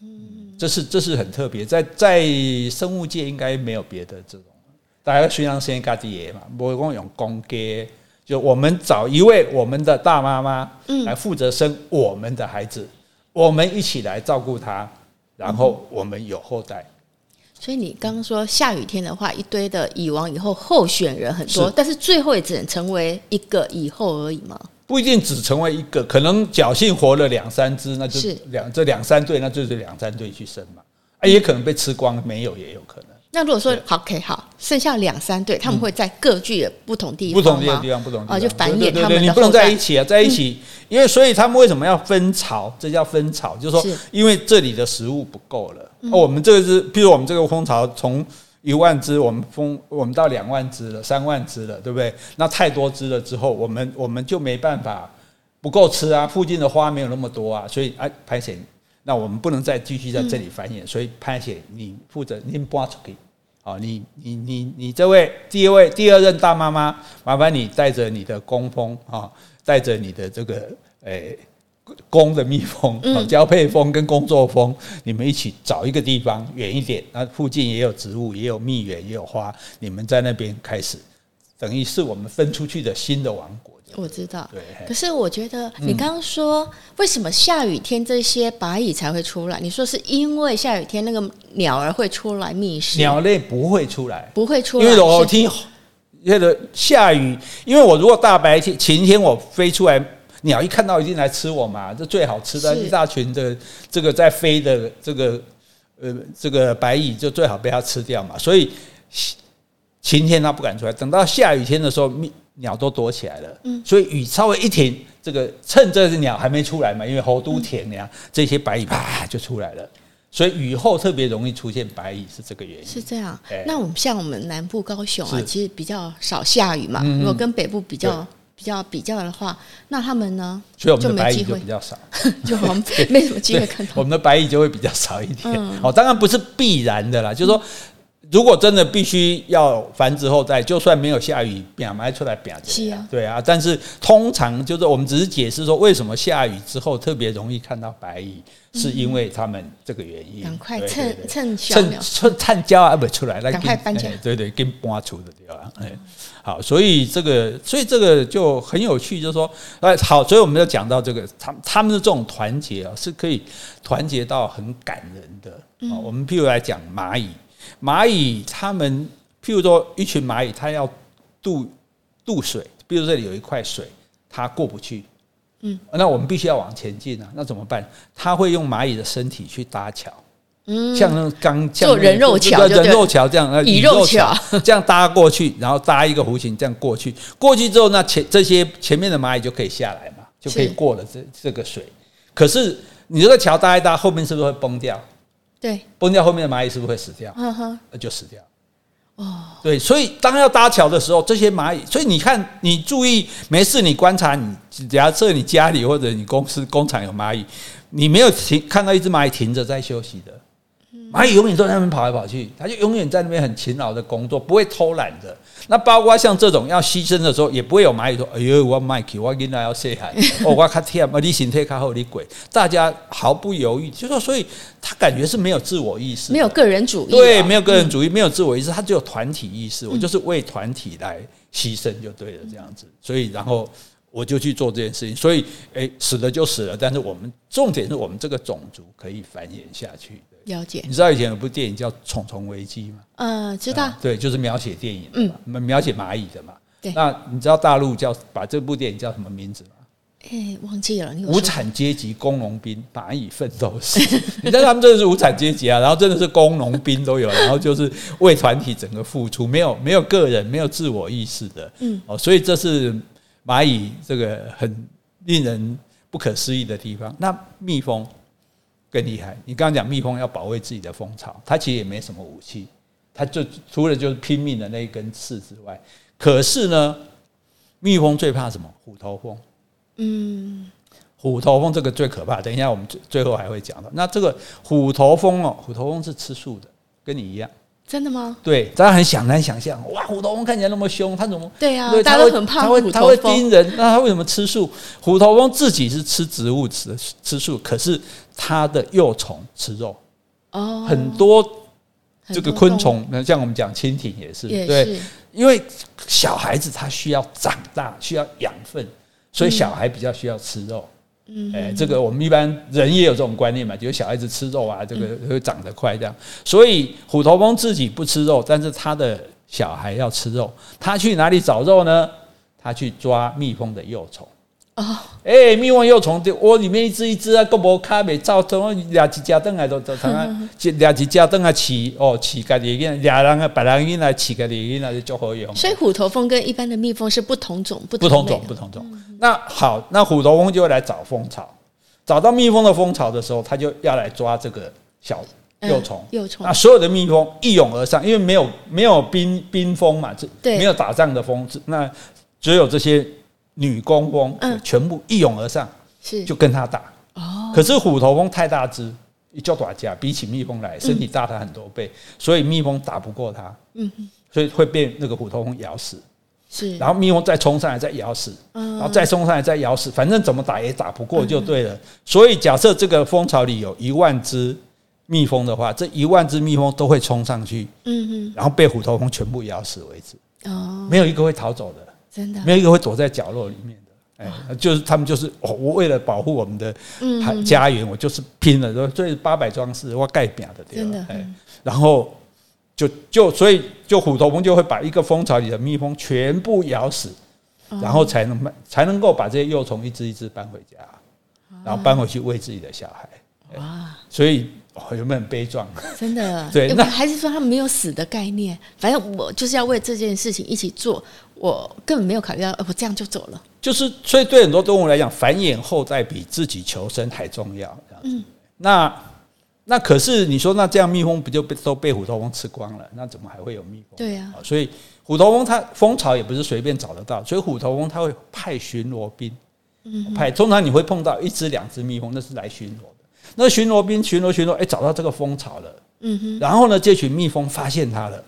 嗯，这是这是很特别，在在生物界应该没有别的这种，大家宣扬先家己爷嘛，不会光用公鸡。就我们找一位我们的大妈妈嗯来负责生我们的孩子，我们一起来照顾他，然后我们有后代。所以你刚刚说下雨天的话，一堆的蚁王以后候选人很多，但是最后也只能成为一个蚁后而已吗？不一定只成为一个，可能侥幸活了两三只，那就两这两三对，那就是两三对去生嘛。啊，也可能被吃光，没有也有可能。那如果说好，OK，好，剩下两三对，他们会在各具的不同地方，不同的地方，不同地方，就繁衍他们的后代。你不能在一起啊，在一起，因为所以他们为什么要分巢？这叫分巢，就是说，因为这里的食物不够了。我们这个是，譬如我们这个蜂巢从一万只，我们蜂我们到两万只了，三万只了，对不对？那太多只了之后，我们我们就没办法不够吃啊，附近的花没有那么多啊，所以哎，拍险。那我们不能再继续在这里繁衍，所以潘姐你负责，您搬出去。好，你你你你这位第一位第二任大妈妈，麻烦你带着你的工蜂啊，带着你的这个诶工的蜜蜂，交配蜂跟工作蜂，你们一起找一个地方远一点，那附近也有植物，也有蜜源，也有花，你们在那边开始，等于是我们分出去的新的王国。我知道，对。可是我觉得你刚刚说，为什么下雨天这些白蚁才会出来？你说是因为下雨天那个鸟儿会出来觅食？鸟类不会出来，不会出来。因为我听那个下雨，因为我如果大白天晴天我飞出来，鸟一看到一定来吃我嘛，这最好吃的一大群的这个在飞的这个呃这个白蚁就最好被它吃掉嘛。所以晴天它不敢出来，等到下雨天的时候鸟都躲起来了，所以雨稍微一停，这个趁这只鸟还没出来嘛，因为猴都田呀，这些白蚁啪就出来了，所以雨后特别容易出现白蚁是这个原因。是这样。那我们像我们南部高雄啊，其实比较少下雨嘛，如果跟北部比较比较比较的话，那他们呢，所以我们的白蚁就比较少，就我们 没什么机会看到。我们的白蚁就会比较少一点。哦，当然不是必然的啦，就是说。如果真的必须要繁殖后代，就算没有下雨，表埋出来变。是啊，对啊。但是通常就是我们只是解释说，为什么下雨之后特别容易看到白蚁，是因为他们这个原因。赶快趁趁趁趁趁焦还没出来，赶快搬起来。对对，跟搬出的对吧。哎，好，所以这个，所以这个就很有趣，就是说，哎，好，所以我们要讲到这个，他他们的这种团结啊，是可以团结到很感人的。啊，我们譬如来讲蚂蚁。蚂蚁，它们譬如说一群蚂蚁，它要渡渡水，比如这里有一块水，它过不去，嗯，那我们必须要往前进啊，那怎么办？它会用蚂蚁的身体去搭桥，嗯，像那种钢做人肉桥，人肉桥这样，以肉桥 这样搭过去，然后搭一个弧形这样过去，过去之后，那前这些前面的蚂蚁就可以下来嘛，就可以过了这这个水。可是你这个桥搭一搭，后面是不是会崩掉？对，崩掉后面的蚂蚁是不是会死掉？嗯哼，那就死掉。哦，对，所以当要搭桥的时候，这些蚂蚁，所以你看，你注意，没事，你观察你，假设你家里或者你公司工厂有蚂蚁，你没有停看到一只蚂蚁停着在休息的。蚂蚁永远都在那边跑来跑去，它就永远在那边很勤劳的工作，不会偷懒的。那包括像这种要牺牲的时候，也不会有蚂蚁说：“哎呦，我麦克，我今天要晒海，哦，我卡天，我你身体卡好，你鬼。”大家毫不犹豫，就说，所以他感觉是没有自我意识，没有个人主义，对，没有个人主义，没有自我意识，他只有团体意识。我就是为团体来牺牲就对了，这样子。所以，然后我就去做这件事情。所以，哎，死了就死了，但是我们重点是我们这个种族可以繁衍下去。了解，你知道以前有部电影叫《虫虫危机》吗？嗯，知道。对，就是描写电影，嗯，描写蚂蚁的嘛。对。那你知道大陆叫把这部电影叫什么名字吗？哎，忘记了。无产阶级工农兵蚂蚁奋斗史。你知道他们真的是无产阶级啊，然后真的是工农兵都有，然后就是为团体整个付出，没有没有个人，没有自我意识的。嗯。哦，所以这是蚂蚁这个很令人不可思议的地方。那蜜蜂。更厉害！你刚刚讲蜜蜂要保卫自己的蜂巢，它其实也没什么武器，它就除了就是拼命的那一根刺之外，可是呢，蜜蜂最怕什么？虎头蜂。嗯，虎头蜂这个最可怕。等一下我们最最后还会讲到。那这个虎头蜂哦，虎头蜂是吃素的，跟你一样。真的吗？对，大家很想难想象，哇，虎头蜂看起来那么凶，它怎么？对啊，大家都很怕虎头蜂，它会叮人，那它为什么吃素？虎头蜂自己是吃植物吃吃素，可是它的幼虫吃肉。哦，很多这个昆虫，那像我们讲蜻蜓也是，对，因为小孩子他需要长大，需要养分，所以小孩比较需要吃肉。嗯，哎，这个我们一般人也有这种观念嘛，觉得小孩子吃肉啊，这个会长得快这样。所以虎头蜂自己不吃肉，但是他的小孩要吃肉，他去哪里找肉呢？他去抓蜜蜂的幼虫。哦，哎，蜜蜂幼虫的窝里面一只一只啊，都无卡没照，都俩只家灯来，都都常常俩几家灯啊，起哦起个里面俩人啊，白人进来起个里面来就好用。所以虎头蜂跟一般的蜜蜂是不同种，不同种，不同种。那好，那虎头蜂就会来找蜂巢，找到蜜蜂的蜂巢的时候，它就要来抓这个小幼虫。幼虫。那所有的蜜蜂一涌而上，因为没有没有冰冰蜂嘛，这没有打仗的蜂，那只有这些。女工蜂全部一涌而上，是就跟他打。哦，可是虎头蜂太大只，一叫打架，比起蜜蜂来，身体大它很多倍，所以蜜蜂打不过它。嗯，所以会被那个虎头蜂咬死。是，然后蜜蜂再冲上来再咬死，然后再冲上来再咬死，反正怎么打也打不过就对了。所以假设这个蜂巢里有一万只蜜蜂的话，这一万只蜜蜂都会冲上去。嗯嗯，然后被虎头蜂全部咬死为止。哦，没有一个会逃走的。真的，没有一个会躲在角落里面的，哎，就是他们就是我为了保护我们的家园，我就是拼了，所以八百壮士我盖表的，对吧？哎，然后就就所以就虎头蜂就会把一个蜂巢里的蜜蜂全部咬死，然后才能才能够把这些幼虫一只一只搬回家，然后搬回去喂自己的小孩。哇，所以。哦，有没有很悲壮？真的，对，那还是说他们没有死的概念？反正我就是要为这件事情一起做，我根本没有考虑到，我这样就走了。就是，所以对很多动物来讲，繁衍后代比自己求生还重要。嗯，那那可是你说，那这样蜜蜂不就被都被虎头蜂吃光了？那怎么还会有蜜蜂？对呀，所以虎头蜂它蜂巢也不是随便找得到，所以虎头蜂它会派巡逻兵，嗯，派通常你会碰到一只两只蜜蜂，那是来巡逻。那巡逻兵巡逻巡逻，哎，找到这个蜂巢了。嗯哼。然后呢，这群蜜蜂发现它了，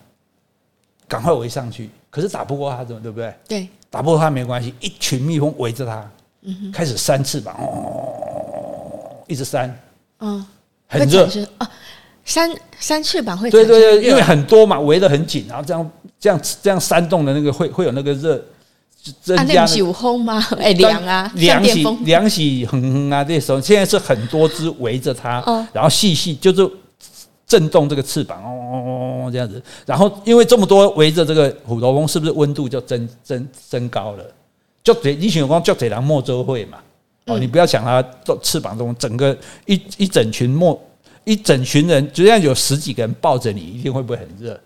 赶快围上去。可是打不过它，怎么对不对？对。打不过它没关系，一群蜜蜂围着它，嗯哼，开始扇翅膀，哦，一直扇。嗯。很热啊！扇扇翅膀会。对对对，因为很多嘛，围得很紧，然后这样这样这样扇动的那个会会有那个热。增加有风吗？哎，凉啊，凉起凉起，哼哼啊！这时候现在是很多只围着它，然后细细就是震动这个翅膀，哦哦哦这样子。然后因为这么多围着这个虎头蜂，是不是温度就增增增高了？就得你想光就得让莫周会嘛？哦，你不要想它翅膀中整个一一整群莫一整群人，就像有十几个人抱着你，一定会不会很热？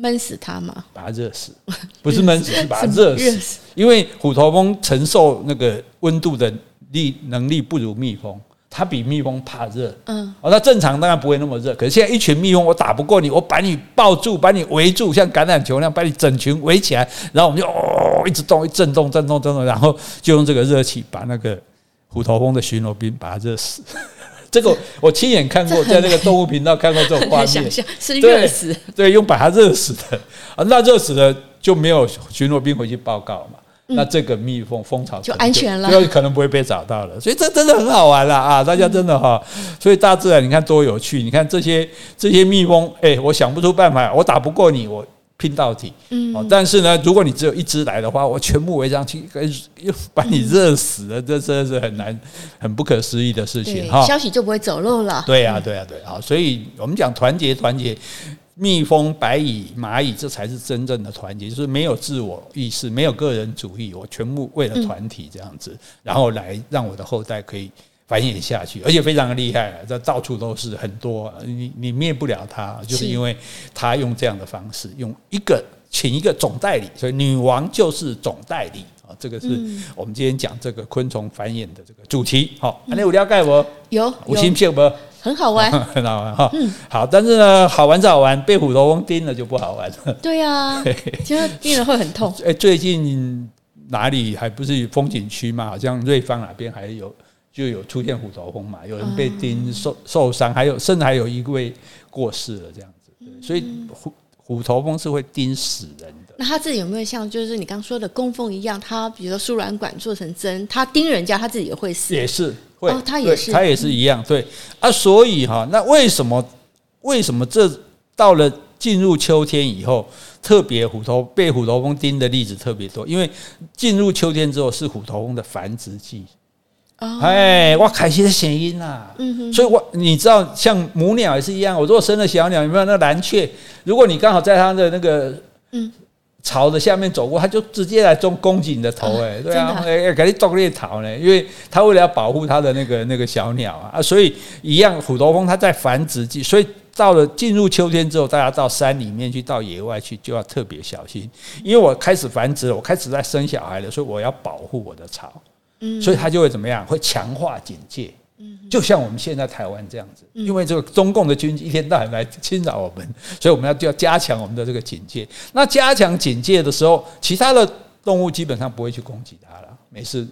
闷死它吗？把它热死，不是闷死，是 把它热死。因为虎头蜂承受那个温度的力能力不如蜜蜂，它比蜜蜂怕热。嗯，哦，那正常当然不会那么热。可是现在一群蜜蜂，我打不过你，我把你抱住，把你围住，像橄榄球那样把你整群围起来，然后我们就哦一直动，一震动，震动，震动，然后就用这个热气把那个虎头蜂的巡逻兵把它热死。这个我亲眼看过，在那个动物频道看过这种画面，是热死，对，用把它热死的。啊，那热死的就没有巡逻兵回去报告嘛，嗯、那这个蜜蜂蜂巢就安全了，就可能不会被找到了，所以这真的很好玩了啊！大家真的哈，所以大自然你看多有趣，你看这些这些蜜蜂，哎，我想不出办法，我打不过你，我。拼到底，嗯，但是呢，如果你只有一只来的话，我全部围上去，又把你热死了，这真的是很难、很不可思议的事情哈。消息就不会走漏了。对呀，对呀，对啊，所以我们讲团结，团结，蜜蜂、白蚁、蚂蚁，这才是真正的团结，就是没有自我意识，没有个人主义，我全部为了团体这样子，然后来让我的后代可以。繁衍下去，而且非常的厉害，这到处都是很多，你你灭不了它，就是因为它用这样的方式，用一个请一个总代理，所以女王就是总代理啊，这个是我们今天讲这个昆虫繁衍的这个主题。好，你有了解不？有，有新片不？很好玩，很好玩哈。嗯，好，但是呢，好玩是好玩，被虎头蜂叮了就不好玩 了。对呀，其实叮了会很痛。哎，最近哪里还不是风景区嘛？好像瑞芳哪边还有。就有出现虎头蜂嘛，有人被叮受受伤，还有甚至还有一位过世了这样子，对，所以虎虎头蜂是会叮死人的。那他自己有没有像就是你刚刚说的工蜂一样，他比如说输卵管做成针，他叮人家他自己也会死？也是会，哦，他也是，他也是一样，对啊，所以哈，那为什么为什么这到了进入秋天以后，特别虎头被虎头蜂叮的例子特别多？因为进入秋天之后是虎头蜂的繁殖季。哎，我开始的声音啦，所以我你知道，像母鸟也是一样。我如果生了小鸟，有没有那蓝雀？如果你刚好在它的那个嗯巢的下面走过，它就直接来攻攻击你的头。哎，对啊，哎，给你夺猎巢呢，因为它为了要保护它的那个那个小鸟啊，所以一样，虎头蜂它在繁殖季，所以到了进入秋天之后，大家到山里面去，到野外去，就要特别小心，因为我开始繁殖了，我开始在生小孩了，所以我要保护我的巢。所以他就会怎么样？会强化警戒，就像我们现在台湾这样子，因为这个中共的军机一天到晚来侵扰我们，所以我们要就要加强我们的这个警戒。那加强警戒的时候，其他的动物基本上不会去攻击它了，没事，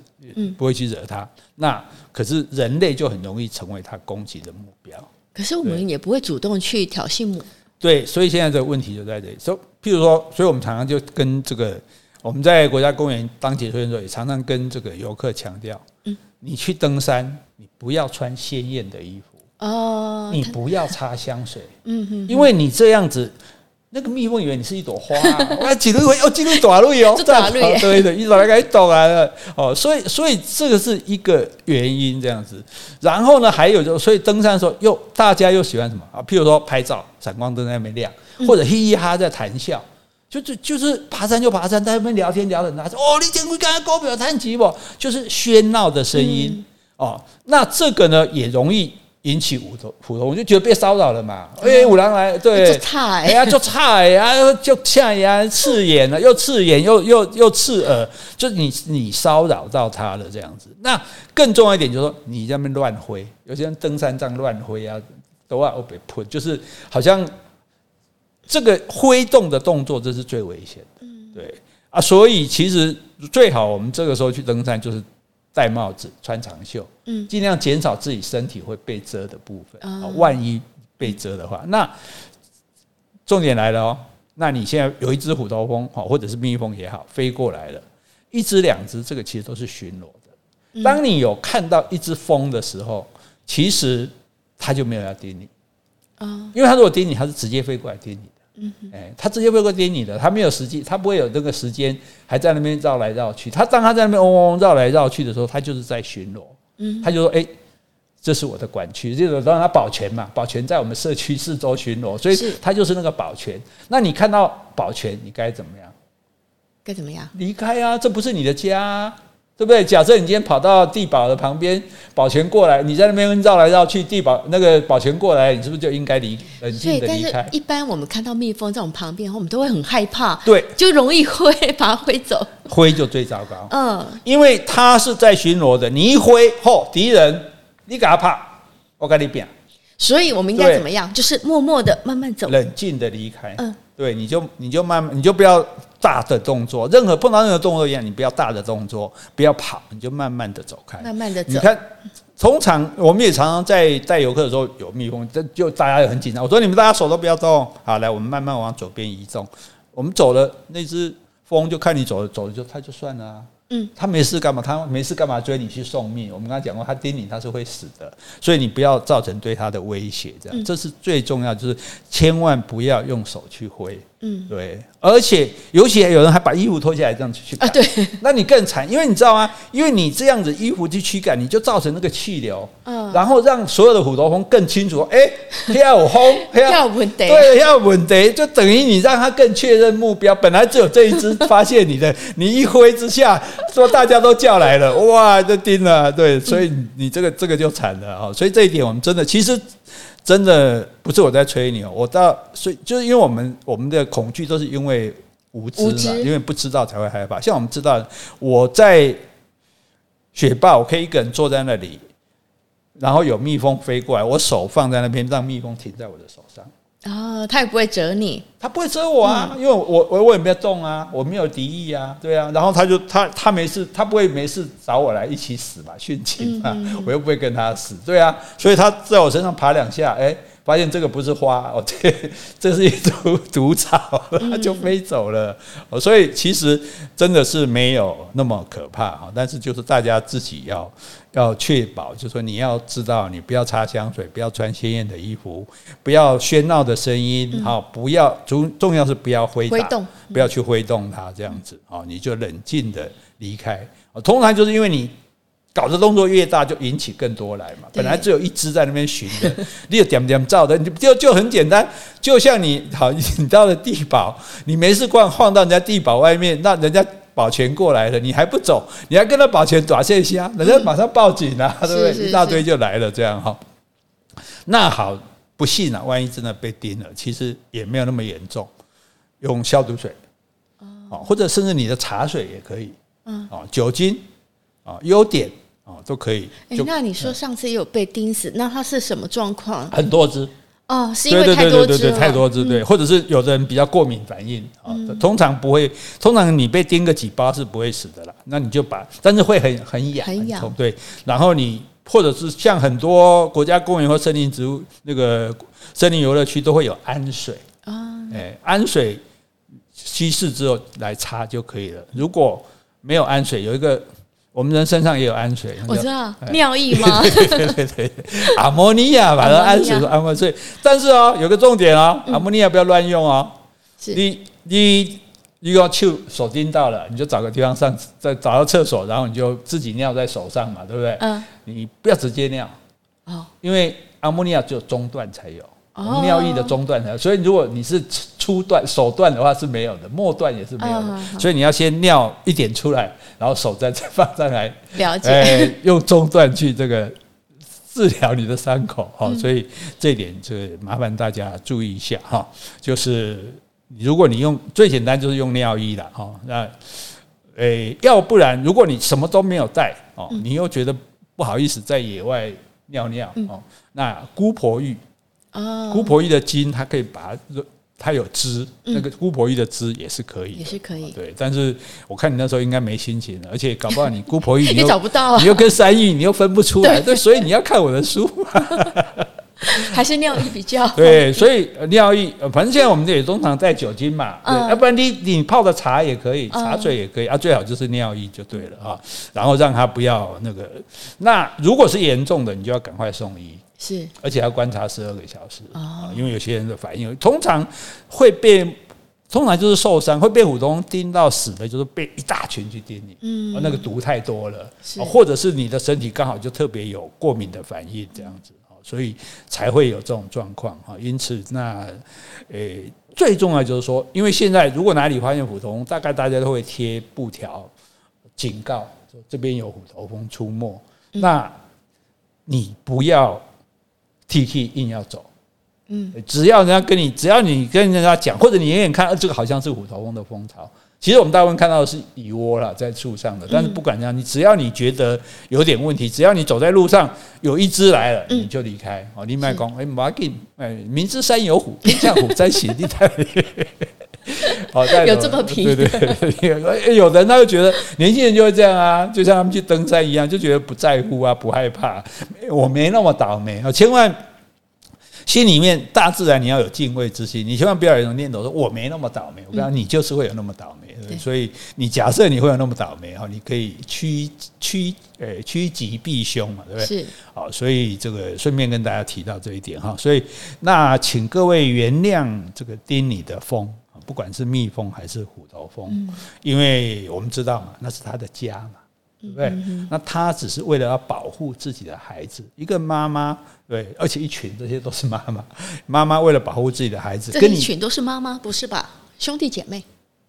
不会去惹它。那可是人类就很容易成为它攻击的目标。可是我们也不会主动去挑衅母。对，所以现在这个问题就在这里。所以，譬如说，所以我们常常就跟这个。我们在国家公园当解说员的时候，也常常跟这个游客强调：嗯，你去登山，你不要穿鲜艳的衣服哦，你不要擦香水，嗯哼，因为你这样子，那个蜜蜂以为你是一朵花，我几朵会哦，几朵短绿哦，短绿，对的，一朵来给你抖来了哦，所以所以这个是一个原因这样子。然后呢，还有就所以登山的时候又大家又喜欢什么啊？譬如说拍照，闪光灯在那边亮，或者嘻嘻哈哈在谈笑。就就就是爬山就爬山，在那边聊天聊得很大声。哦，你见过刚才高表弹吉不？就是喧闹的声音、嗯、哦。那这个呢，也容易引起虎头普通，我就觉得被骚扰了嘛。哎、嗯，有人来，对，哎呀，就差呀，就像呀，刺眼了，又刺眼，又又又刺耳，就你你骚扰到他了这样子。那更重要一点就是说，你在那边乱挥，有些人登山杖乱挥啊，都要被喷，就是好像。这个挥动的动作，这是最危险的，对啊，所以其实最好我们这个时候去登山，就是戴帽子、穿长袖，嗯，尽量减少自己身体会被遮的部分啊。万一被遮的话，那重点来了哦。那你现在有一只虎头蜂，或者是蜜蜂也好，飞过来了，一只两只，这个其实都是巡逻的。当你有看到一只蜂的时候，其实它就没有要叮你啊，因为它如果叮你，它是直接飞过来叮你。嗯，哎，他直接会过叮你的，他没有时间，他不会有这个时间还在那边绕来绕去。他当他在那边嗡嗡绕来绕去的时候，他就是在巡逻。嗯，他就说：“哎，这是我的管区，这个让他保全嘛，保全在我们社区四周巡逻，所以他就是那个保全。那你看到保全，你该怎么样？该怎么样？离开啊！这不是你的家，对不对？假设你今天跑到地保的旁边，保全过来，你在那边绕来绕去，地保那个保全过来，你是不是就应该离冷静的离开？一般我们看到蜜蜂在我们旁边，我们都会很害怕，对，就容易挥把它挥走，挥就最糟糕。嗯，因为它是在巡逻的，你一挥，嚯，敌人，你给他怕，我跟你拼。所以我们应该怎么样？就是默默的慢慢走，冷静的离开。嗯。对，你就你就慢慢，你就不要大的动作，任何碰到任何动作一样，你不要大的动作，不要跑，你就慢慢的走开，慢慢的走。你看，通常我们也常常在带游客的时候有蜜蜂，这就大家也很紧张。我说你们大家手都不要动，好，来，我们慢慢往左边移动。我们走了，那只蜂就看你走了，走了就它就算了啊。嗯，他没事干嘛？他没事干嘛追你去送命？我们刚才讲过，他叮你他是会死的，所以你不要造成对他的威胁。这样，这是最重要，就是千万不要用手去挥。嗯，对。而且，尤其有人还把衣服脱下来这样子去啊，对，那你更惨，因为你知道吗？因为你这样子衣服去驱赶，你就造成那个气流，嗯，然后让所有的虎头蜂更清楚，哎，要有风，要 稳得，对，要稳得，就等于你让它更确认目标。本来只有这一只发现你的，你一挥之下，说大家都叫来了，哇，就叮了，对，所以你这个这个就惨了啊。所以这一点我们真的，其实。真的不是我在吹你哦，我到所以就是因为我们我们的恐惧都是因为无知嘛，知因为不知道才会害怕。像我们知道，我在雪豹，我可以一个人坐在那里，然后有蜜蜂飞过来，我手放在那边，让蜜蜂停在我的手上。啊、哦，他也不会蛰你，他不会蛰我啊，嗯、因为我我我也没有动啊，我没有敌意啊，对啊，然后他就他他没事，他不会没事找我来一起死吧，殉情嘛，嗯嗯我又不会跟他死，对啊，所以他在我身上爬两下，哎。发现这个不是花哦，这这是一株 毒草，它就飞走了。所以其实真的是没有那么可怕哈。但是就是大家自己要要确保，就是说你要知道，你不要擦香水，不要穿鲜艳的衣服，不要喧闹的声音，好，不要重重要是不要挥动，不要去挥动它，这样子啊，你就冷静的离开。通常就是因为你。搞的动作越大，就引起更多来嘛。本来只有一只在那边寻的，你有点点照的，你就就很简单。就像你好，你到了地堡，你没事逛晃到人家地堡外面，那人家保全过来了，你还不走，你还跟他保全打线下，人家马上报警啊，对不对？一大堆就来了，这样哈。那好，不信啊，万一真的被叮了，其实也没有那么严重，用消毒水哦，或者甚至你的茶水也可以，嗯，哦，酒精啊，优点。哦，都可以。哎，那你说上次也有被叮死，那他是什么状况？很多只哦，是因为太多只，太多只，对，或者是有的人比较过敏反应啊，通常不会，通常你被叮个几包是不会死的啦。那你就把，但是会很很痒，很痒，对。然后你或者是像很多国家公园或森林植物那个森林游乐区都会有氨水啊，哎，氨水稀释之后来擦就可以了。如果没有氨水，有一个。我们人身上也有氨水，我知道尿液吗？对 对对对，阿摩尼亚把它氨水说氨水，所以但是哦，有个重点哦，阿摩尼亚不要乱用哦。你你你要去手叮到了，你就找个地方上，再找到厕所，然后你就自己尿在手上嘛，对不对？嗯。你不要直接尿哦，因为阿摩尼亚只有中段才有。尿液的中段才有，所以如果你是初段手段的话是没有的，末段也是没有的，所以你要先尿一点出来，然后手再再放上来，了解，用中段去这个治疗你的伤口哈，所以这一点就麻烦大家注意一下哈，就是如果你用最简单就是用尿液了哈，那诶，要不然如果你什么都没有带哦，你又觉得不好意思在野外尿尿哦，那姑婆浴。哦，姑婆芋的茎，它可以把它，它有汁，嗯、那个姑婆芋的汁也是可以，也是可以。对，但是我看你那时候应该没心情了，而且搞不好你姑婆芋 你，你找不到，啊，你又跟山芋你又分不出来，对，对，所以你要看我的书，还是尿液比较好。对，所以尿液，反正现在我们也通常带酒精嘛，对，要不然你你泡的茶也可以，茶水也可以啊，最好就是尿液就对了啊，然后让它不要那个。那如果是严重的，你就要赶快送医。是，而且要观察十二个小时啊，因为有些人的反应通常会被，通常就是受伤，会被虎头叮到死的，就是被一大群去叮你，嗯，那个毒太多了，或者是你的身体刚好就特别有过敏的反应这样子，所以才会有这种状况哈。因此，那诶最重要就是说，因为现在如果哪里发现虎头，大概大家都会贴布条警告说这边有虎头蜂出没，嗯、那你不要 T K 硬要走，嗯，只要人家跟你，只要你跟人家讲，或者你远远看，这个好像是虎头蜂的蜂巢。其实我们大部分看到的是蚁窝啦，在树上的。但是不管怎样，你只要你觉得有点问题，只要你走在路上有一只来了，你就离开。哦，你卖光，哎，马给，哎，明知山有虎，偏向虎 山行，你太。好，有这么皮？对对对，有的人他就觉得年轻人就会这样啊，就像他们去登山一样，就觉得不在乎啊，不害怕。我没那么倒霉啊，千万。心里面大自然你要有敬畏之心，你千万不要有一种念头说我没那么倒霉。我跟你讲，你就是会有那么倒霉。所以你假设你会有那么倒霉哈，你可以趋趋诶趋吉避凶嘛，对不对？是。好，所以这个顺便跟大家提到这一点哈。所以那请各位原谅这个丁你的蜂，不管是蜜蜂还是虎头蜂，因为我们知道嘛，那是他的家嘛。对不对？那他只是为了要保护自己的孩子，一个妈妈对，而且一群这些都是妈妈，妈妈为了保护自己的孩子，这一群都是妈妈，不是吧？兄弟姐妹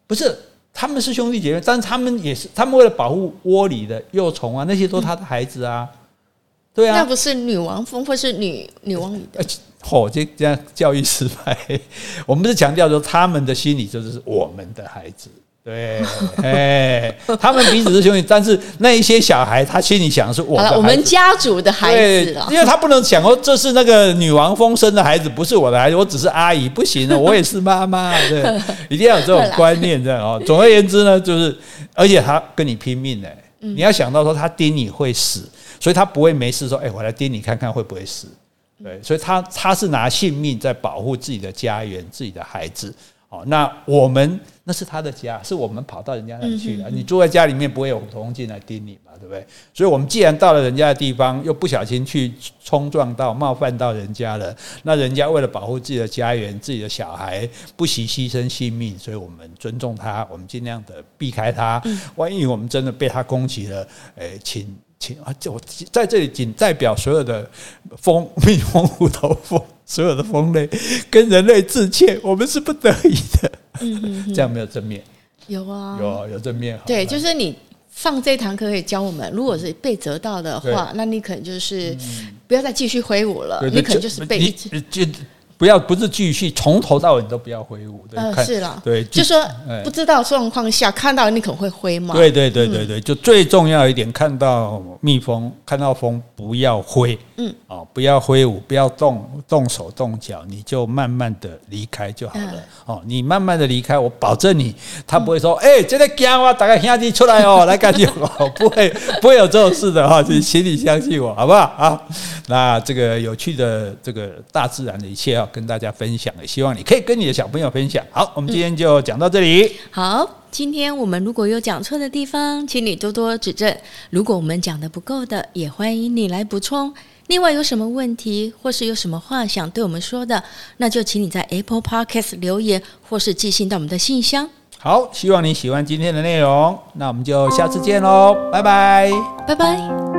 不是，他们是兄弟姐妹，但是他们也是，他们为了保护窝里的幼虫啊，那些都是他的孩子啊，对啊，那不是女王蜂或是女女王里的？哦，这这样教育失败，我们是强调说他们的心理就是我们的孩子。对，哎，他们彼此是兄弟，但是那一些小孩，他心里想的是我的孩子，我们家族的孩子，因为他不能想说这是那个女王蜂生的孩子，不是我的孩子，我只是阿姨，不行的，我也是妈妈，对，一定要有这种观念，这样哦。总而言之呢，就是，而且他跟你拼命呢，你要想到说他叮你会死，所以他不会没事说，哎，我来叮你看看会不会死，对，所以他他是拿性命在保护自己的家园，自己的孩子。哦，那我们那是他的家，是我们跑到人家那去了。你住在家里面，不会有虎头蜂进来盯你嘛，对不对？所以，我们既然到了人家的地方，又不小心去冲撞到、冒犯到人家了，那人家为了保护自己的家园、自己的小孩，不惜牺牲性命，所以我们尊重他，我们尽量的避开他。万一我们真的被他攻击了，诶，请请啊，就在这里仅代表所有的蜂、蜜蜂、虎头蜂。所有的蜂类跟人类致歉，我们是不得已的。这样没有正面？有啊，有有正面。对，就是你上这堂课可以教我们，如果是被折到的话，那你可能就是不要再继续挥舞了，你可能就是被。不要，不是继续从头到尾你都不要挥舞。对，是了，对，就说不知道状况下看到你可能会挥嘛。对对对对对，就最重要一点，看到蜜蜂，看到蜂不要挥，嗯，哦，不要挥舞，不要动动手动脚，你就慢慢的离开就好了。哦，你慢慢的离开，我保证你，他不会说，哎，这个姜我，打开兄弟出来哦，来赶紧哦，不会不会有这种事的哈，请请你相信我，好不好？好，那这个有趣的这个大自然的一切要。跟大家分享，也希望你可以跟你的小朋友分享。好，我们今天就讲到这里。嗯。好，今天我们如果有讲错的地方，请你多多指正。如果我们讲的不够的，也欢迎你来补充。另外，有什么问题或是有什么话想对我们说的，那就请你在 Apple Podcast 留言，或是寄信到我们的信箱。好，希望你喜欢今天的内容。那我们就下次见喽，拜拜，拜拜。